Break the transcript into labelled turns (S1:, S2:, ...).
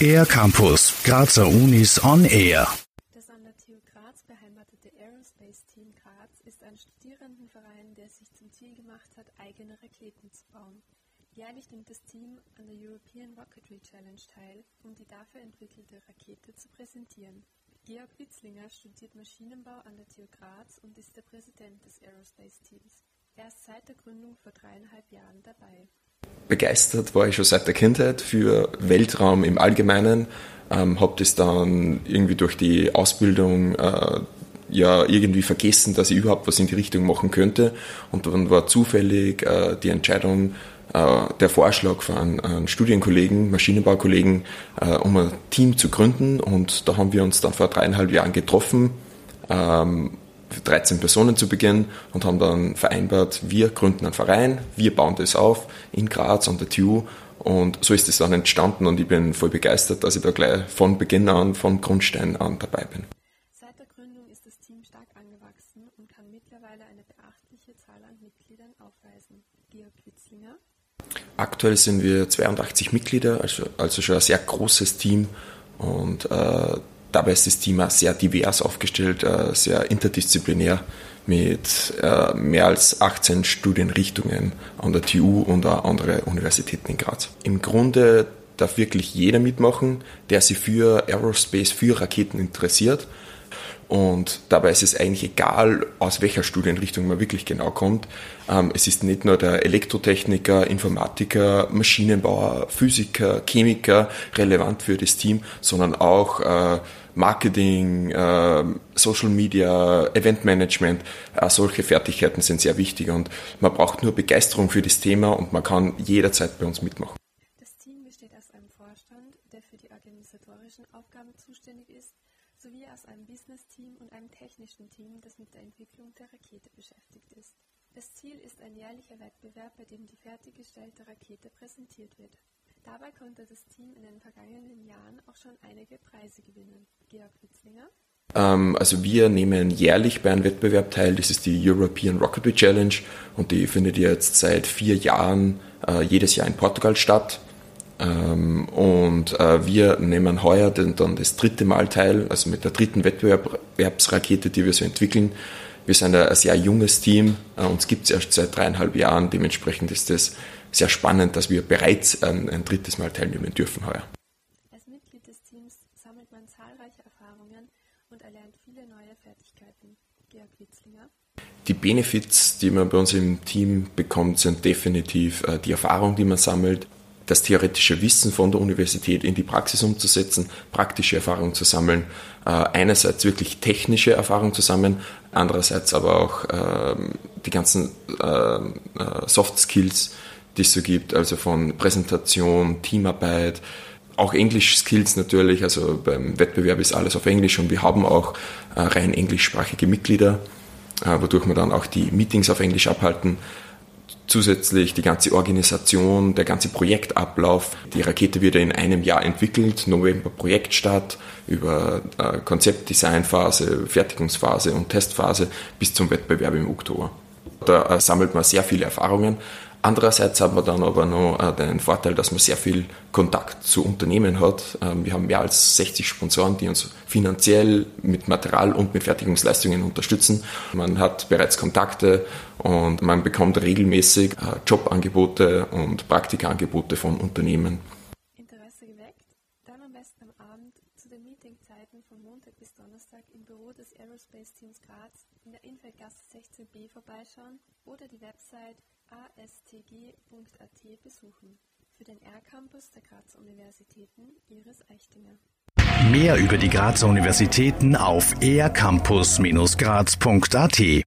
S1: Air Campus, Grazer Unis on Air.
S2: Das an der TU Graz beheimatete Aerospace Team Graz ist ein Studierendenverein, der sich zum Ziel gemacht hat, eigene Raketen zu bauen. Jährlich nimmt das Team an der European Rocketry Challenge teil, um die dafür entwickelte Rakete zu präsentieren. Georg Witzlinger studiert Maschinenbau an der TU Graz und ist der Präsident des Aerospace Teams. Er ist seit der Gründung vor dreieinhalb Jahren dabei.
S3: Begeistert war ich schon seit der Kindheit für Weltraum im Allgemeinen, ähm, habe das dann irgendwie durch die Ausbildung äh, ja irgendwie vergessen, dass ich überhaupt was in die Richtung machen könnte. Und dann war zufällig äh, die Entscheidung, äh, der Vorschlag von einem Studienkollegen, Maschinenbaukollegen, äh, um ein Team zu gründen. Und da haben wir uns dann vor dreieinhalb Jahren getroffen, ähm, 13 Personen zu Beginn und haben dann vereinbart, wir gründen einen Verein, wir bauen das auf in Graz an der TU und so ist es dann entstanden und ich bin voll begeistert, dass ich da gleich von Beginn an, von Grundstein an dabei bin.
S2: Seit der Gründung ist das Team stark angewachsen und kann mittlerweile eine beachtliche Zahl an Mitgliedern aufweisen. Georg Witzlinger
S3: Aktuell sind wir 82 Mitglieder, also, also schon ein sehr großes Team und äh, dabei ist das auch sehr divers aufgestellt, äh, sehr interdisziplinär mit äh, mehr als 18 Studienrichtungen an der TU und auch andere Universitäten in Graz. Im Grunde darf wirklich jeder mitmachen, der sich für Aerospace, für Raketen interessiert und dabei ist es eigentlich egal, aus welcher Studienrichtung man wirklich genau kommt. Ähm, es ist nicht nur der Elektrotechniker, Informatiker, Maschinenbauer, Physiker, Chemiker relevant für das Team, sondern auch äh, Marketing, äh, Social Media, Eventmanagement. Äh, solche Fertigkeiten sind sehr wichtig und man braucht nur Begeisterung für das Thema und man kann jederzeit bei uns mitmachen.
S2: Das Team besteht aus einem Vorstand, der für die organisatorischen Aufgaben zuständig ist, sowie aus einem Business-Team und einem technischen Team, das mit der Entwicklung der Rakete beschäftigt ist. Das Ziel ist ein jährlicher Wettbewerb, bei dem die fertiggestellte Rakete präsentiert wird. Dabei konnte das Team in den vergangenen Jahren auch schon einige Preise gewinnen. Georg Witzlinger
S3: Ähm, also wir nehmen jährlich bei einem Wettbewerb teil, das ist die European Rocketry Challenge und die findet jetzt seit vier Jahren äh, jedes Jahr in Portugal statt. Ähm, und äh, wir nehmen heuer den, dann das dritte Mal teil, also mit der dritten Wettbewerbsrakete, die wir so entwickeln. Wir sind ein, ein sehr junges Team, äh, uns gibt es erst seit dreieinhalb Jahren, dementsprechend ist es sehr spannend, dass wir bereits ein, ein drittes Mal teilnehmen dürfen heuer.
S2: Als Mitglied des Teams sammelt man zahlreiche Erfahrungen und erlernt viele neue Fertigkeiten. Georg Witzlinger
S3: Die Benefits, die man bei uns im Team bekommt, sind definitiv äh, die Erfahrung, die man sammelt, das theoretische Wissen von der Universität in die Praxis umzusetzen, praktische Erfahrung zu sammeln, äh, einerseits wirklich technische Erfahrung zu sammeln, andererseits aber auch ähm, die ganzen äh, Soft Skills, die es so gibt, also von Präsentation, Teamarbeit, auch Englisch-Skills natürlich, also beim Wettbewerb ist alles auf Englisch und wir haben auch rein englischsprachige Mitglieder, wodurch wir dann auch die Meetings auf Englisch abhalten zusätzlich die ganze Organisation, der ganze Projektablauf. Die Rakete wird in einem Jahr entwickelt, November Projektstart, über äh, Konzeptdesignphase, Fertigungsphase und Testphase bis zum Wettbewerb im Oktober. Da äh, sammelt man sehr viele Erfahrungen. Andererseits haben wir dann aber noch äh, den Vorteil, dass man sehr viel Kontakt zu Unternehmen hat. Ähm, wir haben mehr als 60 Sponsoren, die uns finanziell mit Material und mit Fertigungsleistungen unterstützen. Man hat bereits Kontakte und man bekommt regelmäßig äh, Jobangebote und Praktikaangebote von Unternehmen.
S2: Donnerstag im Büro des Aerospace Teams Graz in der Infeldgasse 16b vorbeischauen oder die Website astg.at besuchen. Für den R-Campus der Grazer Universitäten Iris Eichtinger.
S1: Mehr über die Grazer Universitäten auf ercampus-graz.at